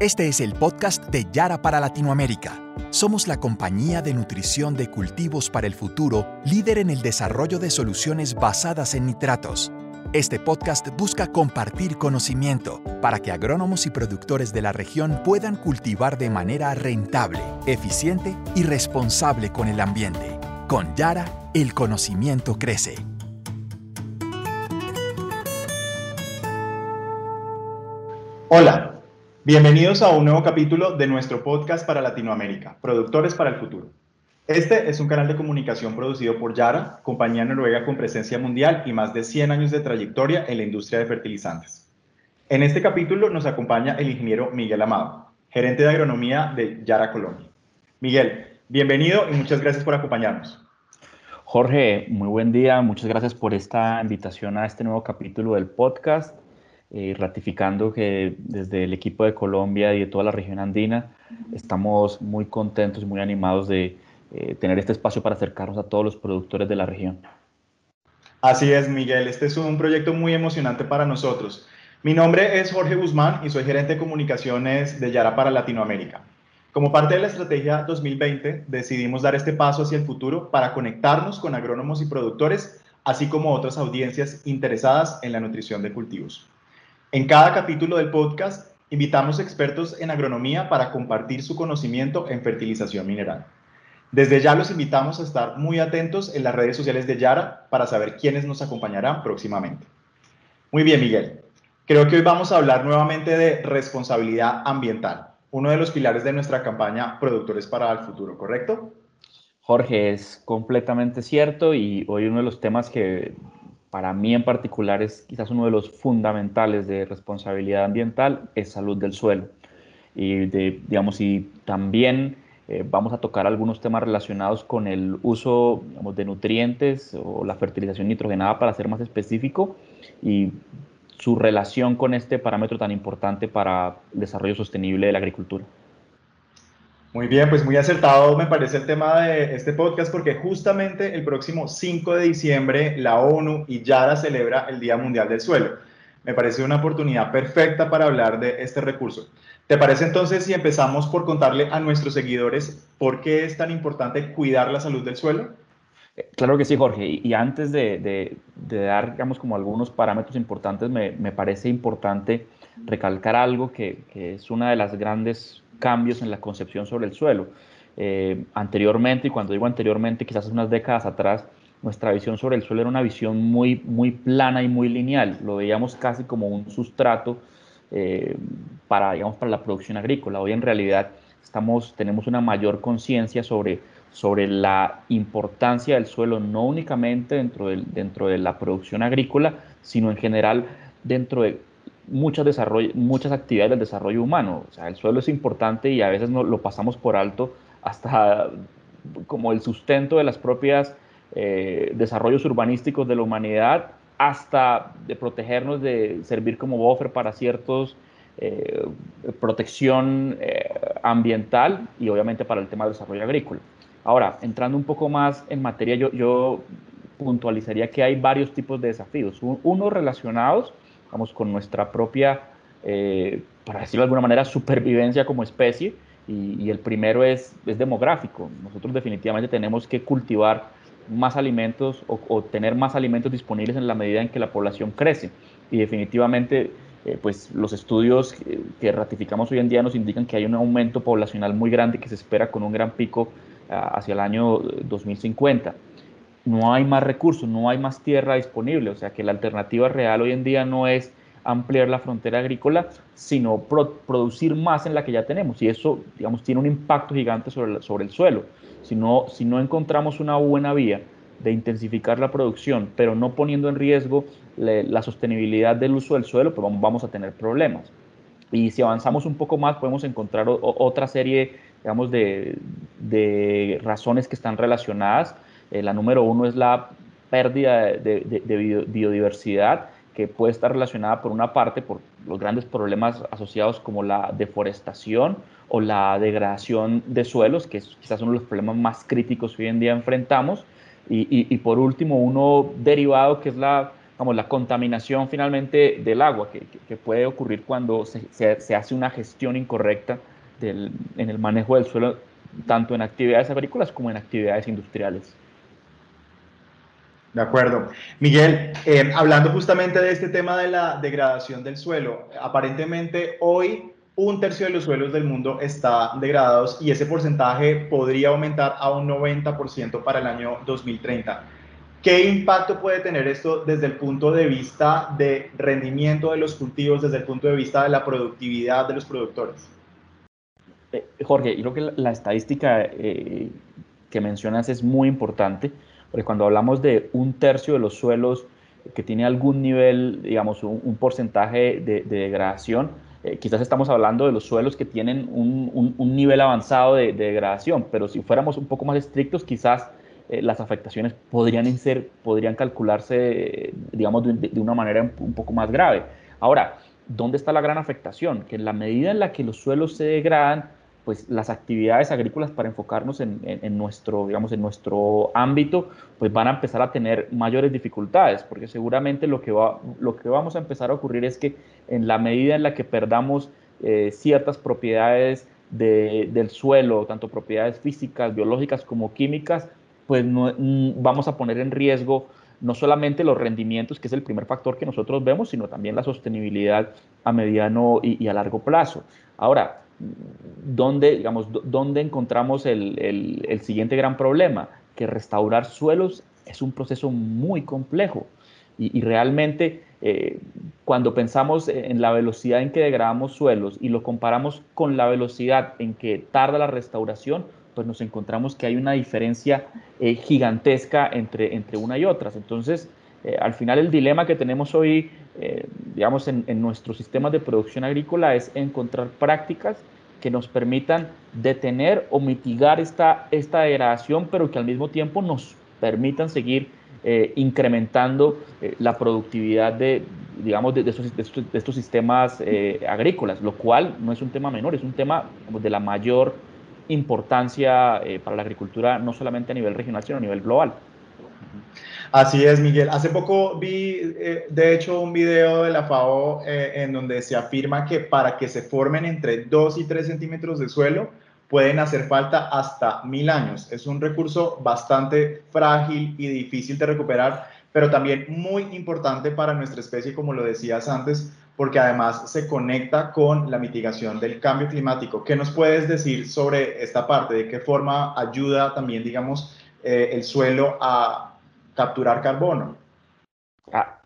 Este es el podcast de Yara para Latinoamérica. Somos la compañía de nutrición de cultivos para el futuro, líder en el desarrollo de soluciones basadas en nitratos. Este podcast busca compartir conocimiento para que agrónomos y productores de la región puedan cultivar de manera rentable, eficiente y responsable con el ambiente. Con Yara, el conocimiento crece. Hola. Bienvenidos a un nuevo capítulo de nuestro podcast para Latinoamérica, Productores para el Futuro. Este es un canal de comunicación producido por Yara, compañía noruega con presencia mundial y más de 100 años de trayectoria en la industria de fertilizantes. En este capítulo nos acompaña el ingeniero Miguel Amado, gerente de agronomía de Yara Colombia. Miguel, bienvenido y muchas gracias por acompañarnos. Jorge, muy buen día, muchas gracias por esta invitación a este nuevo capítulo del podcast eh, ratificando que desde el equipo de Colombia y de toda la región andina estamos muy contentos y muy animados de eh, tener este espacio para acercarnos a todos los productores de la región. Así es, Miguel. Este es un proyecto muy emocionante para nosotros. Mi nombre es Jorge Guzmán y soy gerente de comunicaciones de Yara para Latinoamérica. Como parte de la estrategia 2020, decidimos dar este paso hacia el futuro para conectarnos con agrónomos y productores, así como otras audiencias interesadas en la nutrición de cultivos. En cada capítulo del podcast invitamos expertos en agronomía para compartir su conocimiento en fertilización mineral. Desde ya los invitamos a estar muy atentos en las redes sociales de Yara para saber quiénes nos acompañarán próximamente. Muy bien, Miguel. Creo que hoy vamos a hablar nuevamente de responsabilidad ambiental, uno de los pilares de nuestra campaña Productores para el Futuro, ¿correcto? Jorge, es completamente cierto y hoy uno de los temas que para mí en particular es quizás uno de los fundamentales de responsabilidad ambiental, es salud del suelo. Y, de, digamos, y también eh, vamos a tocar algunos temas relacionados con el uso de nutrientes o la fertilización nitrogenada para ser más específico y su relación con este parámetro tan importante para el desarrollo sostenible de la agricultura. Muy bien, pues muy acertado me parece el tema de este podcast porque justamente el próximo 5 de diciembre la ONU y Yara celebra el Día Mundial del Suelo. Me parece una oportunidad perfecta para hablar de este recurso. ¿Te parece entonces si empezamos por contarle a nuestros seguidores por qué es tan importante cuidar la salud del suelo? Eh, claro que sí, Jorge. Y, antes de, dar, digamos, como algunos parámetros importantes, me, parece importante recalcar algo que, que, es una de las grandes cambios en la concepción sobre el suelo. Eh, anteriormente, y cuando digo anteriormente, quizás unas décadas atrás, nuestra visión sobre el suelo era una visión muy, muy plana y muy lineal. Lo veíamos casi como un sustrato eh, para, digamos, para la producción agrícola. Hoy en realidad estamos, tenemos una mayor conciencia sobre, sobre la importancia del suelo, no únicamente dentro de, dentro de la producción agrícola, sino en general dentro de muchas, muchas actividades del desarrollo humano. O sea, el suelo es importante y a veces no, lo pasamos por alto hasta como el sustento de las propias eh, desarrollos urbanísticos de la humanidad, hasta de protegernos, de servir como buffer para ciertos eh, protección eh, ambiental y obviamente para el tema del desarrollo agrícola. Ahora, entrando un poco más en materia, yo, yo puntualizaría que hay varios tipos de desafíos. Unos relacionados vamos, con nuestra propia, eh, para decirlo de alguna manera, supervivencia como especie. Y, el primero es, es, demográfico. Nosotros definitivamente tenemos que cultivar más alimentos o, tener más alimentos disponibles en la medida en que la población crece. Y definitivamente, eh, pues los estudios que, ratificamos hoy en día nos indican que hay un aumento poblacional muy grande que se espera con un gran pico ah, hacia el año 2050 no hay más recursos, no hay más tierra disponible, o sea que la alternativa real hoy en día no es ampliar la frontera agrícola, sino producir más en la que ya tenemos. Y eso, digamos, tiene un impacto gigante sobre, sobre el suelo. Si no, si no encontramos una buena vía de intensificar la producción, pero no poniendo en riesgo la sostenibilidad del uso del suelo, pues vamos, a tener problemas. Y si avanzamos un poco más, podemos encontrar otra serie, digamos, de, de razones que están relacionadas eh, la número uno es la pérdida de, biodiversidad que puede estar relacionada por una parte por los grandes problemas asociados como la deforestación o la degradación de suelos, que es quizás de los problemas más críticos que hoy en día enfrentamos. Y, por último, uno derivado que es la vamos, la contaminación finalmente del agua que, puede ocurrir cuando se, hace una gestión incorrecta en el manejo del suelo, tanto en actividades agrícolas como en actividades industriales. De acuerdo. Miguel, eh, hablando justamente de este tema de la degradación del suelo, aparentemente hoy un tercio de los suelos del mundo está degradados y ese porcentaje podría aumentar a un 90% para el año 2030. ¿Qué impacto puede tener esto desde el punto de vista de rendimiento de los cultivos, desde el punto de vista de la productividad de los productores? Eh, Jorge, yo creo que la, estadística eh, que mencionas es muy importante, porque cuando hablamos de un tercio de los suelos que tiene algún nivel, digamos, un, porcentaje de, degradación, eh, quizás estamos hablando de los suelos que tienen un, nivel avanzado de, degradación, pero si fuéramos un poco más estrictos, quizás las afectaciones podrían, ser, podrían calcularse, digamos, de, una manera un poco más grave. Ahora, ¿dónde está la gran afectación? Que en la medida en la que los suelos se degradan, pues las actividades agrícolas para enfocarnos en, nuestro, digamos, en nuestro ámbito, pues van a empezar a tener mayores dificultades, porque seguramente lo que, va, lo que vamos a empezar a ocurrir es que en la medida en la que perdamos eh, ciertas propiedades del suelo, tanto propiedades físicas, biológicas como químicas, pues no, mm, vamos a poner en riesgo no solamente los rendimientos, que es el primer factor que nosotros vemos, sino también la sostenibilidad a mediano y, y a largo plazo. Ahora, ¿dónde, digamos, dónde encontramos el, siguiente gran problema? Que restaurar suelos es un proceso muy complejo y, realmente eh, cuando pensamos en la velocidad en que degradamos suelos y lo comparamos con la velocidad en que tarda la restauración, pues nos encontramos que hay una diferencia eh, gigantesca entre, entre una y otras. Entonces, eh, al final el dilema que tenemos hoy, eh, digamos, en, nuestros sistemas de producción agrícola es encontrar prácticas que nos permitan detener o mitigar esta, esta degradación, pero que al mismo tiempo nos permitan seguir eh, incrementando la productividad de, digamos, de, estos, sistemas agrícolas, lo cual no es un tema menor, es un tema de la mayor importancia para la agricultura, no solamente a nivel regional, sino a nivel global. Así es, Miguel. Hace poco vi, eh, de hecho, un video de la FAO eh, en donde se afirma que para que se formen entre 2 y 3 centímetros de suelo pueden hacer falta hasta mil años. Es un recurso bastante frágil y difícil de recuperar, pero también muy importante para nuestra especie, como lo decías antes, porque además se conecta con la mitigación del cambio climático. ¿Qué nos puedes decir sobre esta parte? ¿De qué forma ayuda también, digamos, eh, el suelo a capturar carbono. Ah,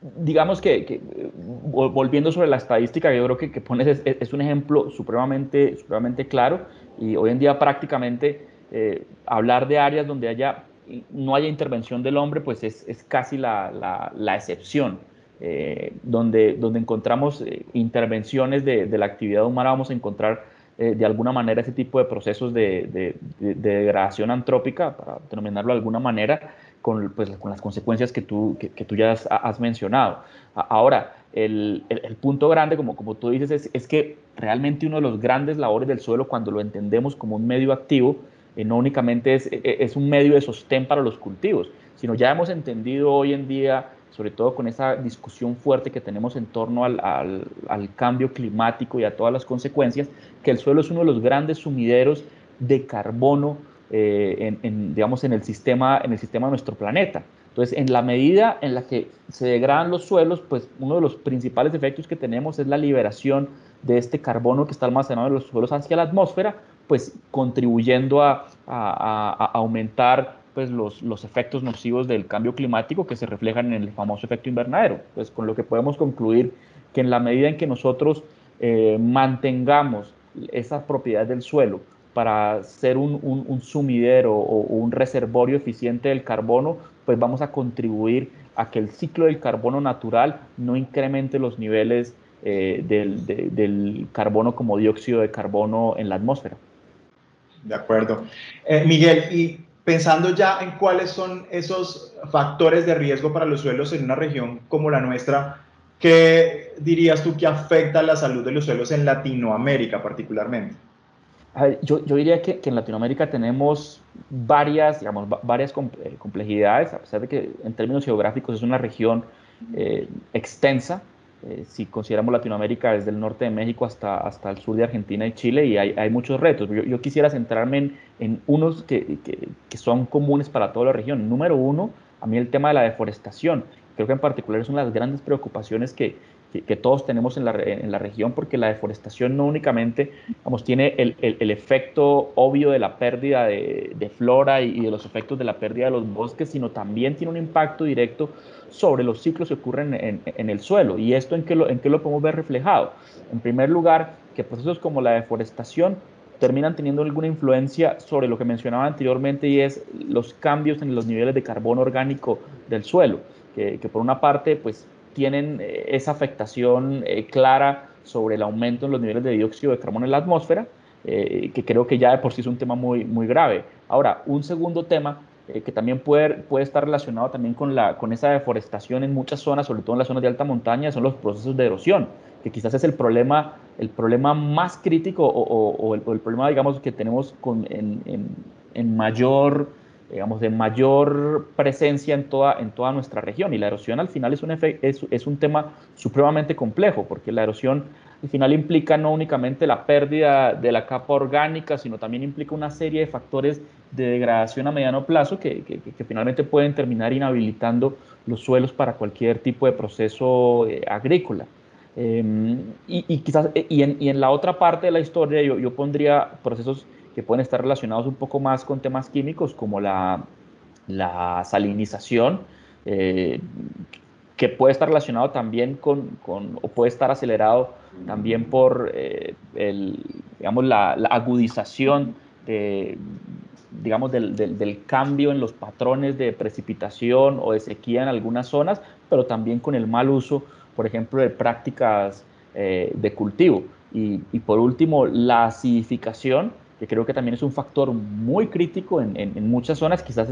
digamos que, volviendo sobre la estadística, yo creo que, pones es, un ejemplo supremamente, supremamente claro y hoy en día prácticamente eh, hablar de áreas donde haya, no haya intervención del hombre, pues es, es casi la, la, excepción. Eh, donde, donde encontramos eh, intervenciones de, de, la actividad humana, vamos a encontrar de alguna manera ese tipo de procesos de, de, de, degradación antrópica, para denominarlo de alguna manera, con, pues, con las consecuencias que tú, ya has, mencionado. Ahora, el, punto grande, como, tú dices, es, que realmente uno de los grandes labores del suelo, cuando lo entendemos como un medio activo, eh, no únicamente es, e, es, un medio de sostén para los cultivos, sino ya hemos entendido hoy en día, sobre todo con esa discusión fuerte que tenemos en torno al cambio climático y a todas las consecuencias, que el suelo es uno de los grandes sumideros de carbono eh, en, digamos, en el, sistema, en el sistema de nuestro planeta. Entonces, en la medida en la que se degradan los suelos, pues uno de los principales efectos que tenemos es la liberación de este carbono que está almacenado en los suelos hacia la atmósfera, pues contribuyendo a, a, aumentar pues, los, los, efectos nocivos del cambio climático que se reflejan en el famoso efecto invernadero. Pues con lo que podemos concluir que en la medida en que nosotros eh, mantengamos esa propiedad del suelo, para ser un, sumidero o, un reservorio eficiente del carbono, pues vamos a contribuir a que el ciclo del carbono natural no incremente los niveles eh, del, carbono como dióxido de carbono en la atmósfera. De acuerdo. Eh, Miguel, y pensando ya en cuáles son esos factores de riesgo para los suelos en una región como la nuestra, ¿qué dirías tú que afecta la salud de los suelos en Latinoamérica particularmente? Yo, yo, diría que, que, en Latinoamérica tenemos varias, digamos, varias eh, complejidades, a pesar de que en términos geográficos es una región extensa, si consideramos Latinoamérica desde el norte de México hasta, hasta el sur de Argentina y Chile, y hay, hay muchos retos. Yo, quisiera centrarme en, unos que, que, que, son comunes para toda la región. Número uno, a mí el tema de la deforestación. Creo que en particular de las grandes preocupaciones que, que, todos tenemos en la, en la, región, porque la deforestación no únicamente vamos, tiene el, el, efecto obvio de la pérdida de, de flora y, de los efectos de la pérdida de los bosques, sino también tiene un impacto directo sobre los ciclos que ocurren en, en el suelo. ¿Y esto en qué, lo, en qué lo podemos ver reflejado? En primer lugar, que procesos como la deforestación terminan teniendo alguna influencia sobre lo que mencionaba anteriormente y es los cambios en los niveles de carbono orgánico del suelo, que, que por una parte pues tienen eh, esa afectación eh, clara sobre el aumento en los niveles de dióxido de carbono en la atmósfera, eh, que creo que ya de por sí es un tema muy, muy grave. Ahora, un segundo tema que también puede, puede estar relacionado también con, la, con esa deforestación en muchas zonas, sobre todo en las zonas de alta montaña, son los procesos de erosión, que quizás es el problema, el problema más crítico o, el, problema, digamos, que tenemos con, en, en, en mayor digamos, de mayor presencia en toda, en toda nuestra región. Y la erosión al final es un, es, es un tema supremamente complejo, porque la erosión al final implica no únicamente la pérdida de la capa orgánica, sino también implica una serie de factores de degradación a mediano plazo que, que, finalmente pueden terminar inhabilitando los suelos para cualquier tipo de proceso eh, agrícola. Em, y, quizás, y en, y en, la otra parte de la historia yo, yo pondría procesos que pueden estar relacionados un poco más con temas químicos como la, la salinización, eh, que puede estar relacionado también con, con, o puede estar acelerado también por eh, el, digamos, la, agudización digamos, del, del, cambio en los patrones de precipitación o de sequía en algunas zonas, pero también con el mal uso, por ejemplo, de prácticas eh, de cultivo. Y, y, por último, la acidificación, que creo que también es un factor muy crítico en, en, muchas zonas, quizás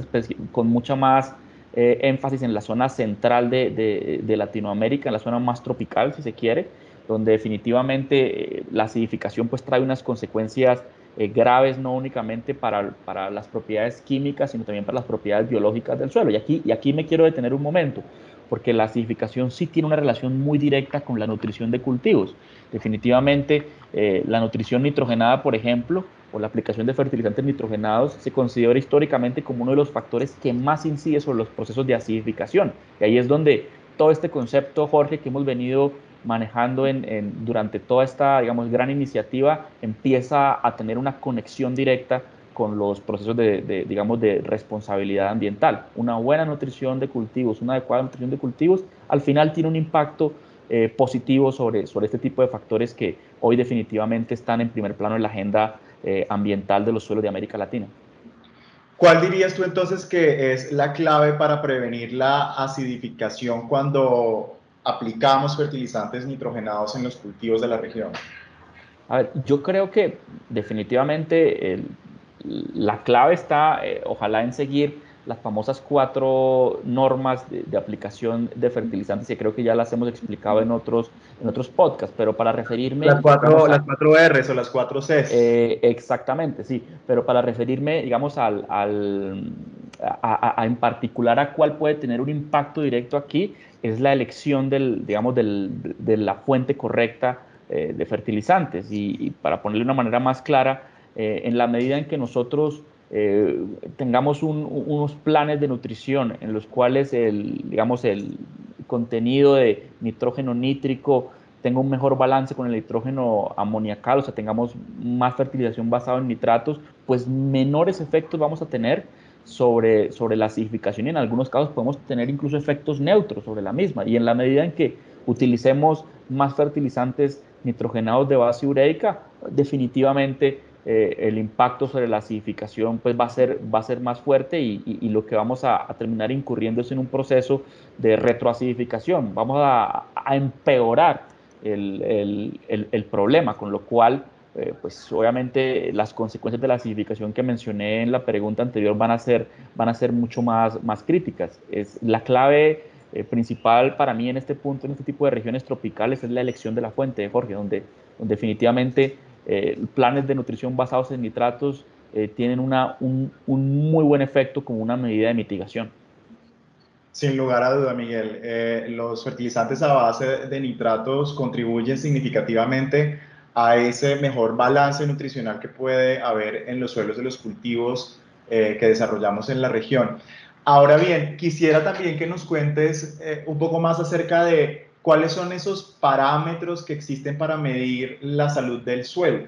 con mucha más eh, énfasis en la zona central de, de, Latinoamérica, en la zona más tropical, si se quiere, donde definitivamente eh, la acidificación pues trae unas consecuencias graves no únicamente para, para, las propiedades químicas, sino también para las propiedades biológicas del suelo. Y aquí, y aquí me quiero detener un momento, porque la acidificación sí tiene una relación muy directa con la nutrición de cultivos. Definitivamente la nutrición nitrogenada, por ejemplo, o la aplicación de fertilizantes nitrogenados se considera históricamente como uno de los factores que más incide sobre los procesos de acidificación. Y ahí es donde todo este concepto, Jorge, que hemos venido manejando en, durante toda esta, digamos, gran iniciativa, empieza a tener una conexión directa con los procesos de, digamos, de responsabilidad ambiental. Una buena nutrición de cultivos, una adecuada nutrición de cultivos, al final tiene un impacto eh, positivo sobre, sobre este tipo de factores que hoy definitivamente están en primer plano en la agenda eh, ambiental de los suelos de América Latina. ¿Cuál dirías tú entonces que es la clave para prevenir la acidificación cuando aplicamos fertilizantes nitrogenados en los cultivos de la región? A ver, yo creo que definitivamente la clave está, eh, ojalá, en seguir las famosas cuatro normas de, aplicación de fertilizantes, que creo que ya las hemos explicado en otros, en otros podcasts, pero para referirme... Las cuatro, las cuatro R's o las cuatro C's. Eh, exactamente, sí, pero para referirme, digamos, al, al a, en particular a cuál puede tener un impacto directo aquí, es la elección del, digamos, del, de la fuente correcta eh, de fertilizantes. Y, para ponerle una manera más clara, eh, en la medida en que nosotros eh, tengamos unos planes de nutrición en los cuales el, digamos, el contenido de nitrógeno nítrico tenga un mejor balance con el nitrógeno amoniacal, o sea, tengamos más fertilización basada en nitratos, pues menores efectos vamos a tener sobre, sobre la acidificación y en algunos casos podemos tener incluso efectos neutros sobre la misma. Y en la medida en que utilicemos más fertilizantes nitrogenados de base ureica, definitivamente eh, el impacto sobre la acidificación pues va a ser, va a ser más fuerte y, lo que vamos a, terminar incurriendo es en un proceso de retroacidificación. Vamos a, empeorar el, problema, con lo cual eh, pues obviamente las consecuencias de la acidificación que mencioné en la pregunta anterior van a ser, van a ser mucho más, más críticas. Es la clave eh, principal para mí en este punto, en este tipo de regiones tropicales, es la elección de la fuente, Jorge, donde, donde definitivamente eh, planes de nutrición basados en nitratos eh, tienen una, un, muy buen efecto como una medida de mitigación. Sin lugar a duda, Miguel. Eh, los fertilizantes a base de nitratos contribuyen significativamente a ese mejor balance nutricional que puede haber en los suelos de los cultivos que desarrollamos en la región. Ahora bien, quisiera también que nos cuentes un poco más acerca de cuáles son esos parámetros que existen para medir la salud del suelo.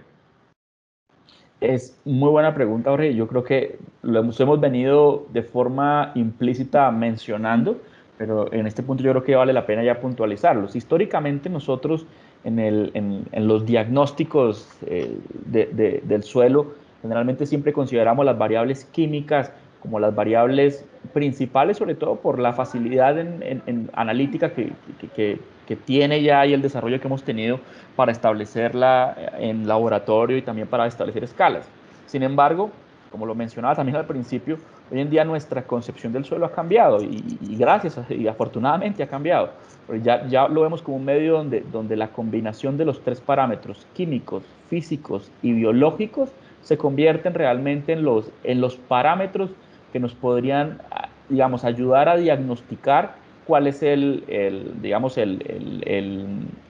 Es muy buena pregunta, Jorge. Yo creo que lo hemos, venido de forma implícita mencionando, pero en este punto yo creo que vale la pena ya puntualizarlos. Históricamente nosotros en, los diagnósticos eh, de, de, del suelo generalmente siempre consideramos las variables químicas como las variables principales, sobre todo por la facilidad en, en, analítica que, que, que, tiene ya y el desarrollo que hemos tenido para establecerla en laboratorio y también para establecer escalas. Sin embargo, como lo mencionaba también al principio, hoy en día nuestra concepción del suelo ha cambiado y, y gracias y afortunadamente ha cambiado. ya, ya lo vemos como un medio donde, donde la combinación de los tres parámetros químicos, físicos y biológicos se convierten realmente en los, en los parámetros que nos podrían, digamos, ayudar a diagnosticar cuál es el, el digamos, el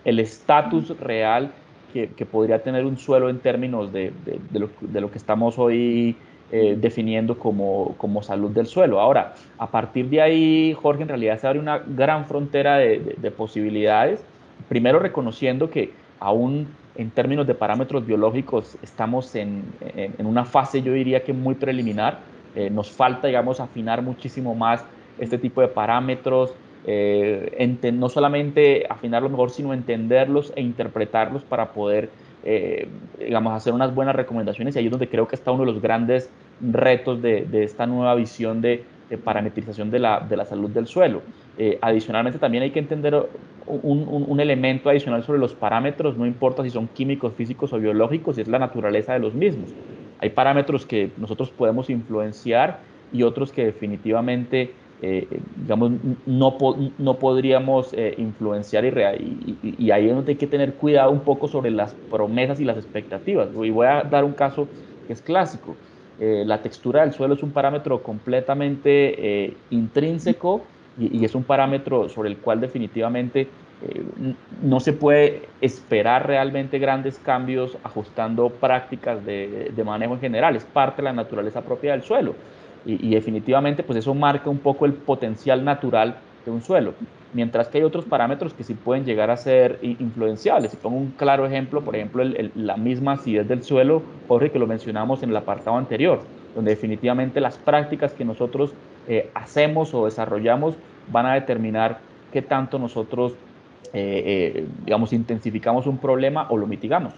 estatus real que, que, podría tener un suelo en términos de, de, de, lo, de lo, que estamos hoy eh, definiendo como, como, salud del suelo. Ahora, a partir de ahí, Jorge, en realidad se abre una gran frontera de, posibilidades, primero reconociendo que aún en términos de parámetros biológicos estamos en, en, en una fase, yo diría que muy preliminar, eh, nos falta, digamos, afinar muchísimo más este tipo de parámetros, eh, no solamente afinarlos mejor, sino entenderlos e interpretarlos para poder, eh, digamos, hacer unas buenas recomendaciones. Y ahí es donde creo que está uno de los grandes retos de, esta nueva visión de, parametrización de la, salud del suelo. Eh, adicionalmente, también hay que entender un, un, elemento adicional sobre los parámetros, no importa si son químicos, físicos o biológicos, es la naturaleza de los mismos. Hay parámetros que nosotros podemos influenciar y otros que definitivamente, eh, digamos, no, no podríamos eh, influenciar y, y, y, ahí es donde hay que tener cuidado un poco sobre las promesas y las expectativas. Y voy a dar un caso que es clásico. Eh, la textura del suelo es un parámetro completamente intrínseco y, es un parámetro sobre el cual definitivamente no se puede esperar realmente grandes cambios ajustando prácticas de, de, manejo en general, es parte de la naturaleza propia del suelo. Y, y, definitivamente pues eso marca un poco el potencial natural de un suelo, mientras que hay otros parámetros que sí pueden llegar a ser influenciables. Si pongo un claro ejemplo, por ejemplo, el, la misma acidez del suelo, Jorge, que lo mencionamos en el apartado anterior, donde definitivamente las prácticas que nosotros eh, hacemos o desarrollamos van a determinar qué tanto nosotros eh, eh, digamos, intensificamos un problema o lo mitigamos.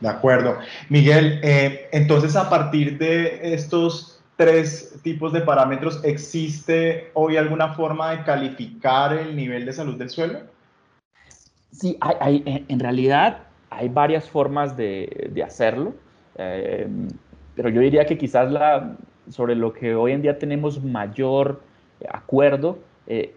De acuerdo. Miguel, eh, entonces a partir de estos tres tipos de parámetros, ¿existe hoy alguna forma de calificar el nivel de salud del suelo? Sí, hay, hay, en realidad hay varias formas de, de hacerlo, eh, pero yo diría que quizás la, sobre lo que hoy en día tenemos mayor acuerdo eh,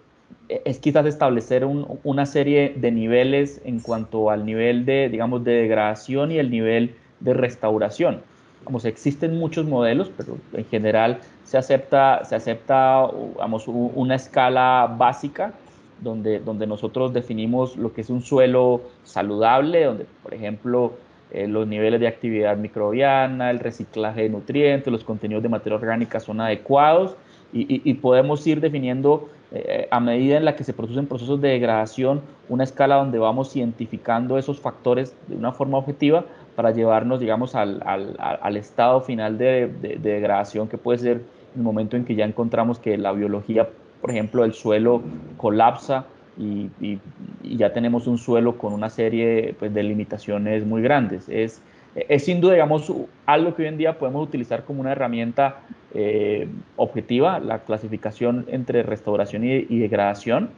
es quizás establecer un, una serie de niveles en cuanto al nivel de, digamos, de degradación y el nivel de restauración. Vamos, existen muchos modelos, pero en general se acepta, se acepta vamos, una escala básica donde, donde nosotros definimos lo que es un suelo saludable, donde, por ejemplo, eh, los niveles de actividad microbiana, el reciclaje de nutrientes, los contenidos de materia orgánica son adecuados y, podemos ir definiendo eh, a medida en la que se producen procesos de degradación, una escala donde vamos identificando esos factores de una forma objetiva para llevarnos, digamos, al, al, al estado final de, de, de, degradación que puede ser el momento en que ya encontramos que la biología, por ejemplo, el suelo colapsa y, y, y ya tenemos un suelo con una serie pues, de limitaciones muy grandes. Es, es sin duda, digamos, algo que hoy en día podemos utilizar como una herramienta eh, objetiva, la clasificación entre restauración y, degradación,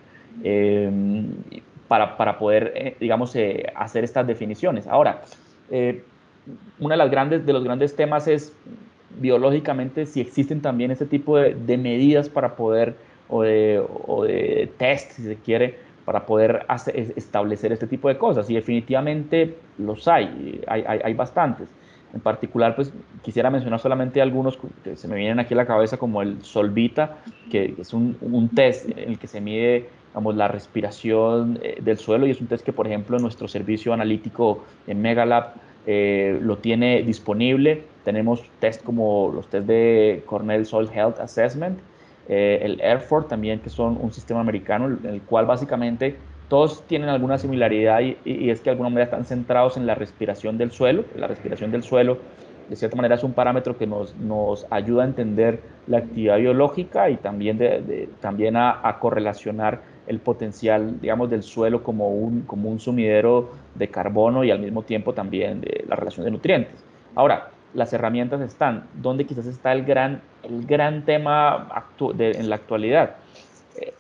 eh, para, para, poder, eh, digamos, eh, hacer estas definiciones. Ahora, eh, uno de, las grandes, de los grandes temas es biológicamente si existen también este tipo de, de medidas para poder, o de, o de test, si se quiere, para poder hacer, establecer este tipo de cosas. Y definitivamente los hay, hay, hay, bastantes. En particular, pues quisiera mencionar solamente algunos que se me vienen aquí a la cabeza, como el Solvita, que es un, un test en el que se mide digamos, la respiración eh, del suelo y es un test que, por ejemplo, nuestro servicio analítico en Megalab eh, lo tiene disponible. Tenemos test como los test de Cornell Soil Health Assessment, eh, el Airford también, que son un sistema americano, en el cual básicamente todos tienen alguna similaridad y, es que de alguna manera están centrados en la respiración del suelo. La respiración del suelo, de cierta manera, es un parámetro que nos, nos ayuda a entender la actividad biológica y también, de, también a, a, correlacionar el potencial, digamos, del suelo como un, como un sumidero de carbono y al mismo tiempo también de la relación de nutrientes. Ahora, las herramientas están, ¿dónde quizás está el gran, el gran tema de, en la actualidad?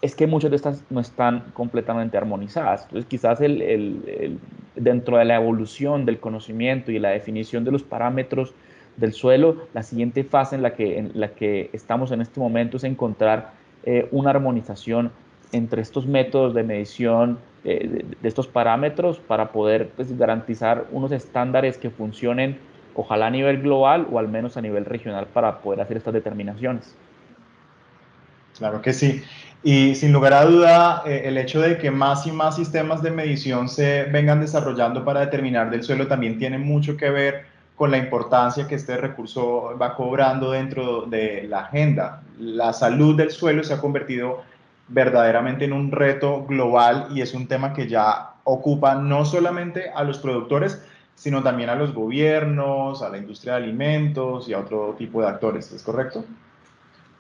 es que muchas de estas no están completamente armonizadas. Entonces, quizás el, el, dentro de la evolución del conocimiento y la definición de los parámetros del suelo, la siguiente fase en la que, en la que estamos en este momento es encontrar eh, una armonización entre estos métodos de medición eh, de, de, estos parámetros para poder pues, garantizar unos estándares que funcionen, ojalá a nivel global o al menos a nivel regional para poder hacer estas determinaciones. Claro que sí. Y sin lugar a duda, eh, el hecho de que más y más sistemas de medición se vengan desarrollando para determinar del suelo también tiene mucho que ver con la importancia que este recurso va cobrando dentro de la agenda. La salud del suelo se ha convertido verdaderamente en un reto global y es un tema que ya ocupa no solamente a los productores, sino también a los gobiernos, a la industria de alimentos y a otro tipo de actores. ¿Es correcto?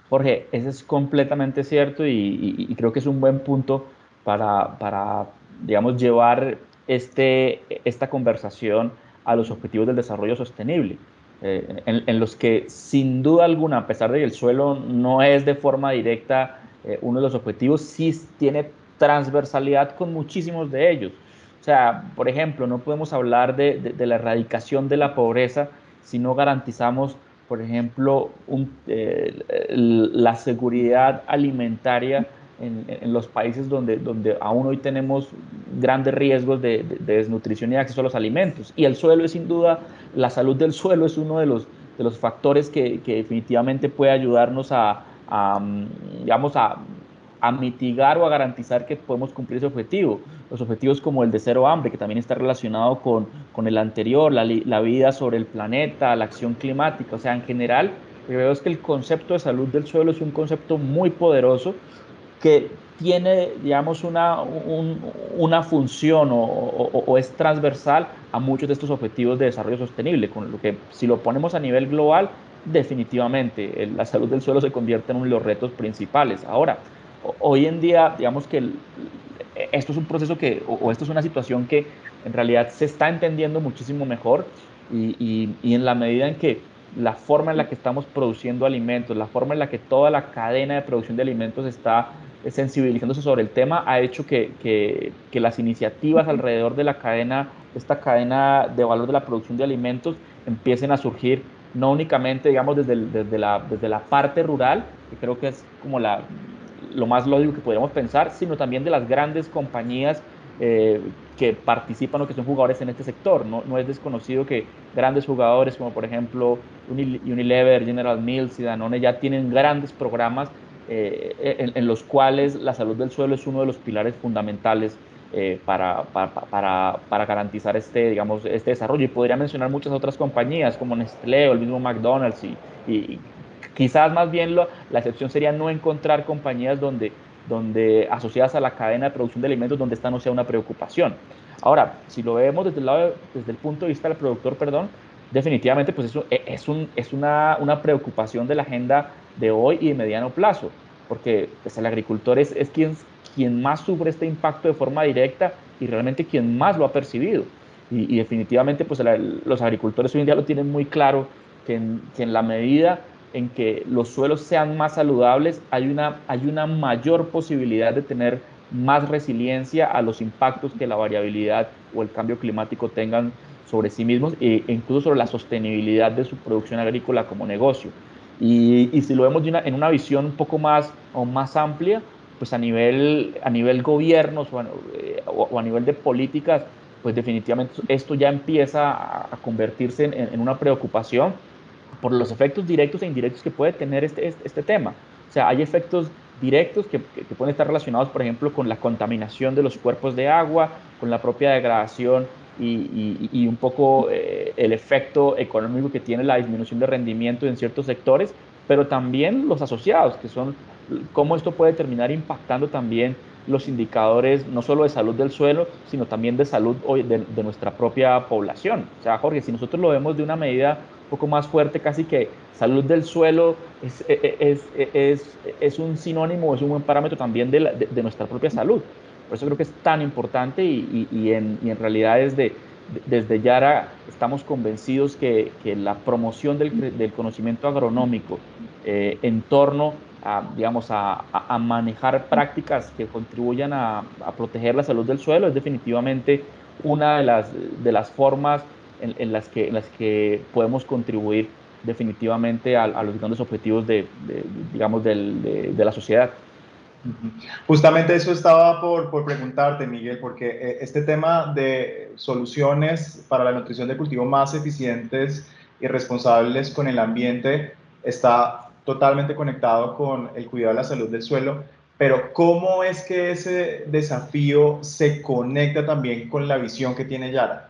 Jorge, eso es completamente cierto y, y, creo que es un buen punto para, para digamos, llevar este, esta conversación a los objetivos del desarrollo sostenible, eh, en, en, los que sin duda alguna, a pesar de que el suelo no es de forma directa eh, uno de los objetivos, sí tiene transversalidad con muchísimos de ellos. O sea, por ejemplo, no podemos hablar de, de, la erradicación de la pobreza si no garantizamos por ejemplo, eh, la seguridad alimentaria en, en, los países donde, donde aún hoy tenemos grandes riesgos de, de, de, desnutrición y acceso a los alimentos. Y el suelo es sin duda, la salud del suelo es uno de los, de los factores que, que definitivamente puede ayudarnos a, a digamos, a a mitigar o a garantizar que podemos cumplir ese objetivo. Los objetivos como el de cero hambre, que también está relacionado con, con el anterior, la, la, vida sobre el planeta, la acción climática. O sea, en general, que veo es que el concepto de salud del suelo es un concepto muy poderoso que tiene, digamos, una, un, una función o, o, es transversal a muchos de estos objetivos de desarrollo sostenible, con lo que si lo ponemos a nivel global, definitivamente la salud del suelo se convierte en uno de los retos principales. Ahora, hoy en día, digamos que el, esto es un proceso que, o, o, esto es una situación que en realidad se está entendiendo muchísimo mejor y, y, y, en la medida en que la forma en la que estamos produciendo alimentos, la forma en la que toda la cadena de producción de alimentos está sensibilizándose sobre el tema, ha hecho que, que, que las iniciativas alrededor de la cadena, esta cadena de valor de la producción de alimentos, empiecen a surgir no únicamente, digamos, desde, el, desde, la, desde la parte rural, que creo que es como la, lo más lógico que podríamos pensar, sino también de las grandes compañías eh, que participan o que son jugadores en este sector. No, no, es desconocido que grandes jugadores como por ejemplo Unilever, General Mills y Danone ya tienen grandes programas eh, en, en, los cuales la salud del suelo es uno de los pilares fundamentales eh, para, para, para, para, garantizar este, digamos, este desarrollo. Y podría mencionar muchas otras compañías como Nestlé o el mismo McDonald's y, y, Quizás más bien lo, la excepción sería no encontrar compañías donde, donde asociadas a la cadena de producción de alimentos donde esta no sea una preocupación. Ahora, si lo vemos desde el, lado, desde el punto de vista del productor, perdón, definitivamente pues eso e, es, un, es una, una, preocupación de la agenda de hoy y de mediano plazo, porque pues, el agricultor es, es quien, quien más sufre este impacto de forma directa y realmente quien más lo ha percibido. Y, y definitivamente pues la, los agricultores hoy en día lo tienen muy claro, que en, que en la medida en que los suelos sean más saludables, hay una, hay una mayor posibilidad de tener más resiliencia a los impactos que la variabilidad o el cambio climático tengan sobre sí mismos e incluso sobre la sostenibilidad de su producción agrícola como negocio. Y, y si lo vemos una, en una visión un poco más o más amplia, pues a nivel, a nivel gobiernos o a, o a nivel de políticas, pues definitivamente esto ya empieza a, convertirse en, una preocupación por los efectos directos e indirectos que puede tener este, este, este tema. O sea, hay efectos directos que, pueden estar relacionados, por ejemplo, con la contaminación de los cuerpos de agua, con la propia degradación y, un poco eh, el efecto económico que tiene la disminución de rendimiento en ciertos sectores, pero también los asociados, que son cómo esto puede terminar impactando también los indicadores no solo de salud del suelo, sino también de salud de, de nuestra propia población. O sea, Jorge, si nosotros lo vemos de una medida poco más fuerte, casi que salud del suelo es, e, e, es, e, es, es un sinónimo, es un buen parámetro también de, de, nuestra propia salud. Por eso creo que es tan importante y, y, en, y en, realidad desde, desde Yara estamos convencidos que, que la promoción del, del conocimiento agronómico eh, en torno a, digamos, a, a, manejar prácticas que contribuyan a, a, proteger la salud del suelo es definitivamente una de las, de las formas en, las que, en las que podemos contribuir definitivamente a, los grandes objetivos de, digamos, de, la sociedad. Justamente eso estaba por, por, preguntarte, Miguel, porque eh, este tema de soluciones para la nutrición de cultivo más eficientes y responsables con el ambiente está totalmente conectado con el cuidado de la salud del suelo, pero ¿cómo es que ese desafío se conecta también con la visión que tiene Yara?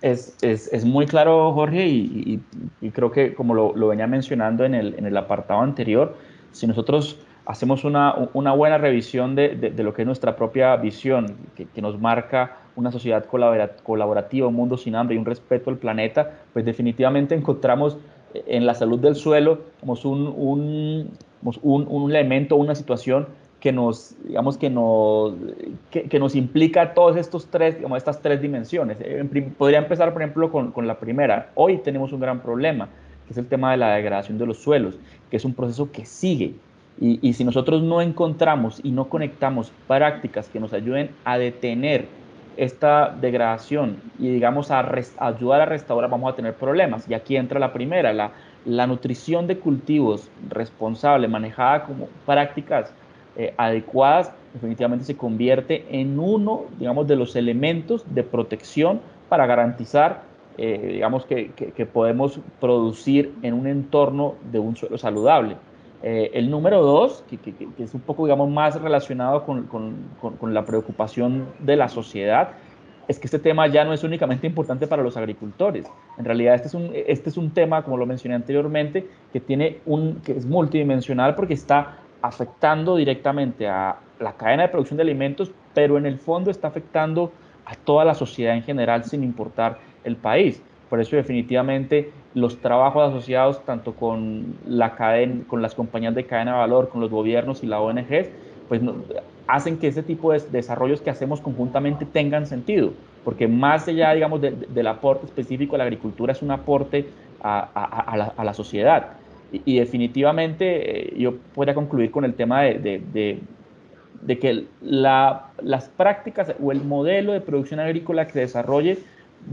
Es, es, es muy claro, Jorge, y, y, creo que como lo, venía mencionando en el, en el apartado anterior, si nosotros hacemos una, una buena revisión de, de, lo que es nuestra propia visión, que, que nos marca una sociedad colaborativa, un mundo sin hambre y un respeto al planeta, pues definitivamente encontramos en la salud del suelo como un, un, un, un elemento, una situación que nos, digamos, que nos, que, nos implica todos estos tres, digamos, estas tres dimensiones. Eh, podría empezar, por ejemplo, con, con, la primera. Hoy tenemos un gran problema, que es el tema de la degradación de los suelos, que es un proceso que sigue. Y, y si nosotros no encontramos y no conectamos prácticas que nos ayuden a detener esta degradación y, digamos, a, ayudar a restaurar, vamos a tener problemas. Y aquí entra la primera, la, la nutrición de cultivos responsable, manejada como prácticas eh, adecuadas, definitivamente se convierte en uno, digamos, de los elementos de protección para garantizar, eh, digamos, que, que, podemos producir en un entorno de un suelo saludable. Eh, el número dos, que, que, es un poco, digamos, más relacionado con, con, con, la preocupación de la sociedad, es que este tema ya no es únicamente importante para los agricultores. En realidad, este es un, este es un tema, como lo mencioné anteriormente, que, tiene un, que es multidimensional porque está afectando directamente a la cadena de producción de alimentos, pero en el fondo está afectando a toda la sociedad en general sin importar el país. Por eso definitivamente los trabajos asociados tanto con, la cadena, con las compañías de cadena de valor, con los gobiernos y la ONG, pues hacen que ese tipo de desarrollos que hacemos conjuntamente tengan sentido, porque más allá, digamos, del aporte específico a la agricultura, es un aporte a la sociedad. Y, definitivamente eh, yo podría concluir con el tema de, de, de, que las prácticas o el modelo de producción agrícola que se desarrolle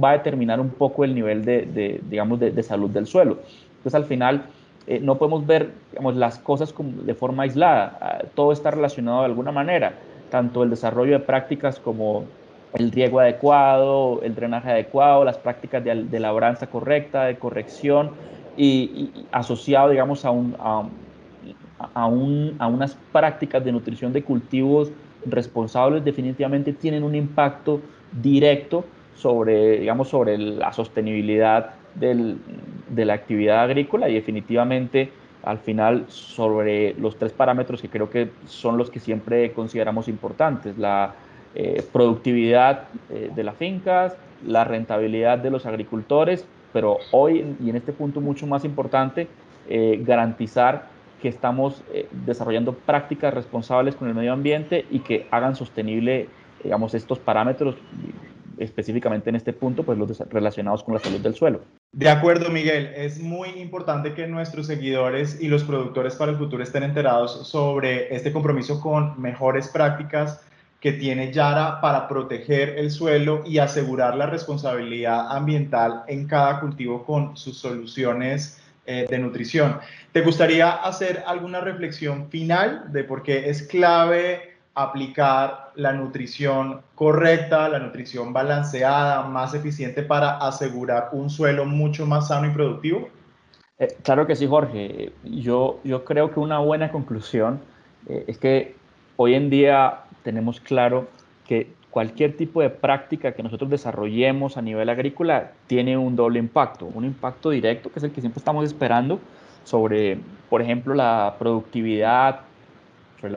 va a determinar un poco el nivel de, digamos, de, salud del suelo. Entonces, al final, eh, no podemos ver digamos, las cosas como de forma aislada. Ah, todo está relacionado de alguna manera, tanto el desarrollo de prácticas como el riego adecuado, el drenaje adecuado, las prácticas de, labranza correcta, de corrección, y, asociado, digamos, a, un, a, un, a, unas prácticas de nutrición de cultivos responsables, definitivamente tienen un impacto directo sobre, digamos, sobre la sostenibilidad del, de la actividad agrícola y definitivamente al final sobre los tres parámetros que creo que son los que siempre consideramos importantes, la eh, productividad eh, de las fincas, la rentabilidad de los agricultores pero hoy y en este punto mucho más importante, eh, garantizar que estamos eh, desarrollando prácticas responsables con el medio ambiente y que hagan sostenible, digamos, estos parámetros, específicamente en este punto, pues los relacionados con la salud del suelo. De acuerdo, Miguel. Es muy importante que nuestros seguidores y los productores para el futuro estén enterados sobre este compromiso con mejores prácticas que tiene Yara para proteger el suelo y asegurar la responsabilidad ambiental en cada cultivo con sus soluciones eh, de nutrición. ¿Te gustaría hacer alguna reflexión final de por qué es clave aplicar la nutrición correcta, la nutrición balanceada, más eficiente para asegurar un suelo mucho más sano y productivo? Eh, claro que sí, Jorge. Yo, yo creo que una buena conclusión eh, es que hoy en día tenemos claro que cualquier tipo de práctica que nosotros desarrollemos a nivel agrícola tiene un doble impacto, un impacto directo que es el que siempre estamos esperando sobre, por ejemplo, la productividad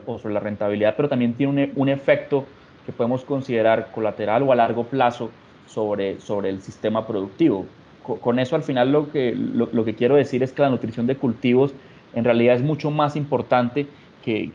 o sobre la rentabilidad, pero también tiene un, efecto que podemos considerar colateral o a largo plazo sobre, sobre el sistema productivo. Con, eso al final lo que, lo que quiero decir es que la nutrición de cultivos en realidad es mucho más importante que,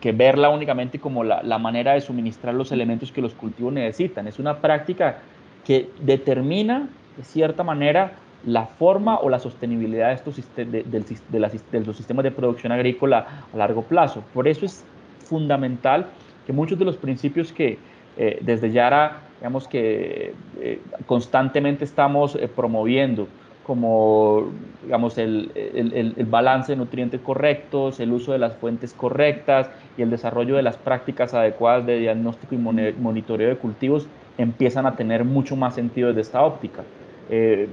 que, verla únicamente como la, la, manera de suministrar los elementos que los cultivos necesitan. Es una práctica que determina, de cierta manera, la forma o la sostenibilidad de, estos, de, de, los sistemas de producción agrícola a largo plazo. Por eso es fundamental que muchos de los principios que eh, desde Yara, digamos que eh, constantemente estamos eh, promoviendo, como digamos, el, el, el, balance de nutrientes correctos, el uso de las fuentes correctas y el desarrollo de las prácticas adecuadas de diagnóstico y monitoreo de cultivos empiezan a tener mucho más sentido desde esta óptica. Eh,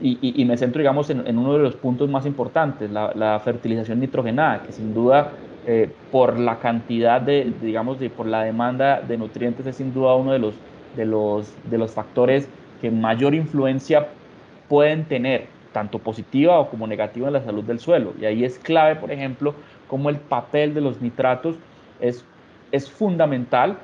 y, y, me centro, digamos, en, en, uno de los puntos más importantes, la, la fertilización nitrogenada, que sin duda, eh, por la cantidad de, digamos, de, por la demanda de nutrientes, es sin duda uno de los, de los, de los factores que mayor influencia pueden tener, tanto positiva o como negativa en la salud del suelo. Y ahí es clave, por ejemplo, cómo el papel de los nitratos es, es fundamental,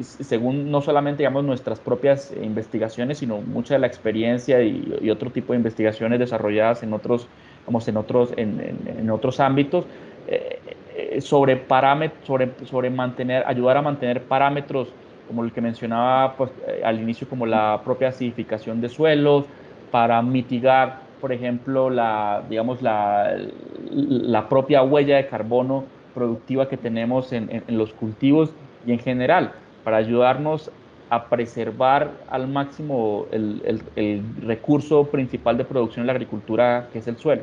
según no solamente digamos, nuestras propias investigaciones, sino mucha de la experiencia y, otro tipo de investigaciones desarrolladas en otros, vamos, en otros, en, en, otros ámbitos, eh, eh, sobre, parámetros, sobre, sobre mantener, ayudar a mantener parámetros como el que mencionaba pues, eh, al inicio, como la propia acidificación de suelos, para mitigar, por ejemplo, la, digamos, la, la propia huella de carbono productiva que tenemos en, los cultivos y en general, para ayudarnos a preservar al máximo el, recurso principal de producción en la agricultura, que es el suelo.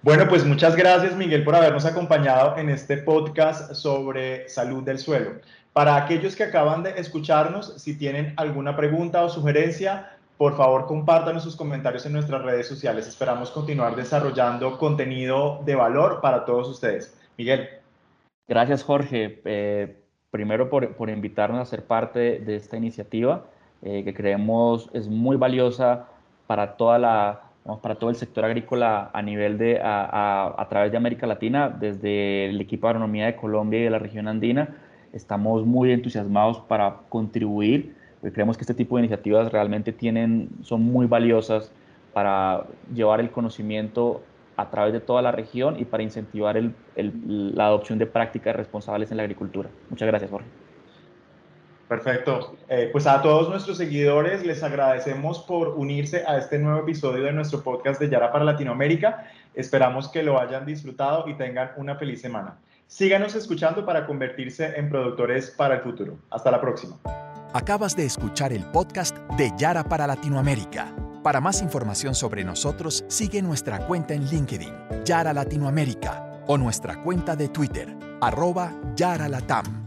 Bueno, pues muchas gracias Miguel por habernos acompañado en este podcast sobre salud del suelo. Para aquellos que acaban de escucharnos, si tienen alguna pregunta o sugerencia, por favor, compártanos sus comentarios en nuestras redes sociales. Esperamos continuar desarrollando contenido de valor para todos ustedes. Miguel. Gracias, Jorge. Eh, primero por, por, invitarnos a ser parte de esta iniciativa eh, que creemos es muy valiosa para toda la para todo el sector agrícola a nivel de a, a, a, través de América Latina desde el equipo de agronomía de Colombia y de la región andina estamos muy entusiasmados para contribuir creemos que este tipo de iniciativas realmente tienen, son muy valiosas para llevar el conocimiento a través de toda la región y para incentivar el, la adopción de prácticas responsables en la agricultura. Muchas gracias, Jorge. Perfecto. Eh, pues a todos nuestros seguidores les agradecemos por unirse a este nuevo episodio de nuestro podcast de Yara para Latinoamérica. Esperamos que lo hayan disfrutado y tengan una feliz semana. Síganos escuchando para convertirse en productores para el futuro. Hasta la próxima. Acabas de escuchar el podcast de Yara para Latinoamérica. Para más información sobre nosotros, sigue nuestra cuenta en LinkedIn, Yara Latinoamérica, o nuestra cuenta de Twitter, arroba Yara Latam.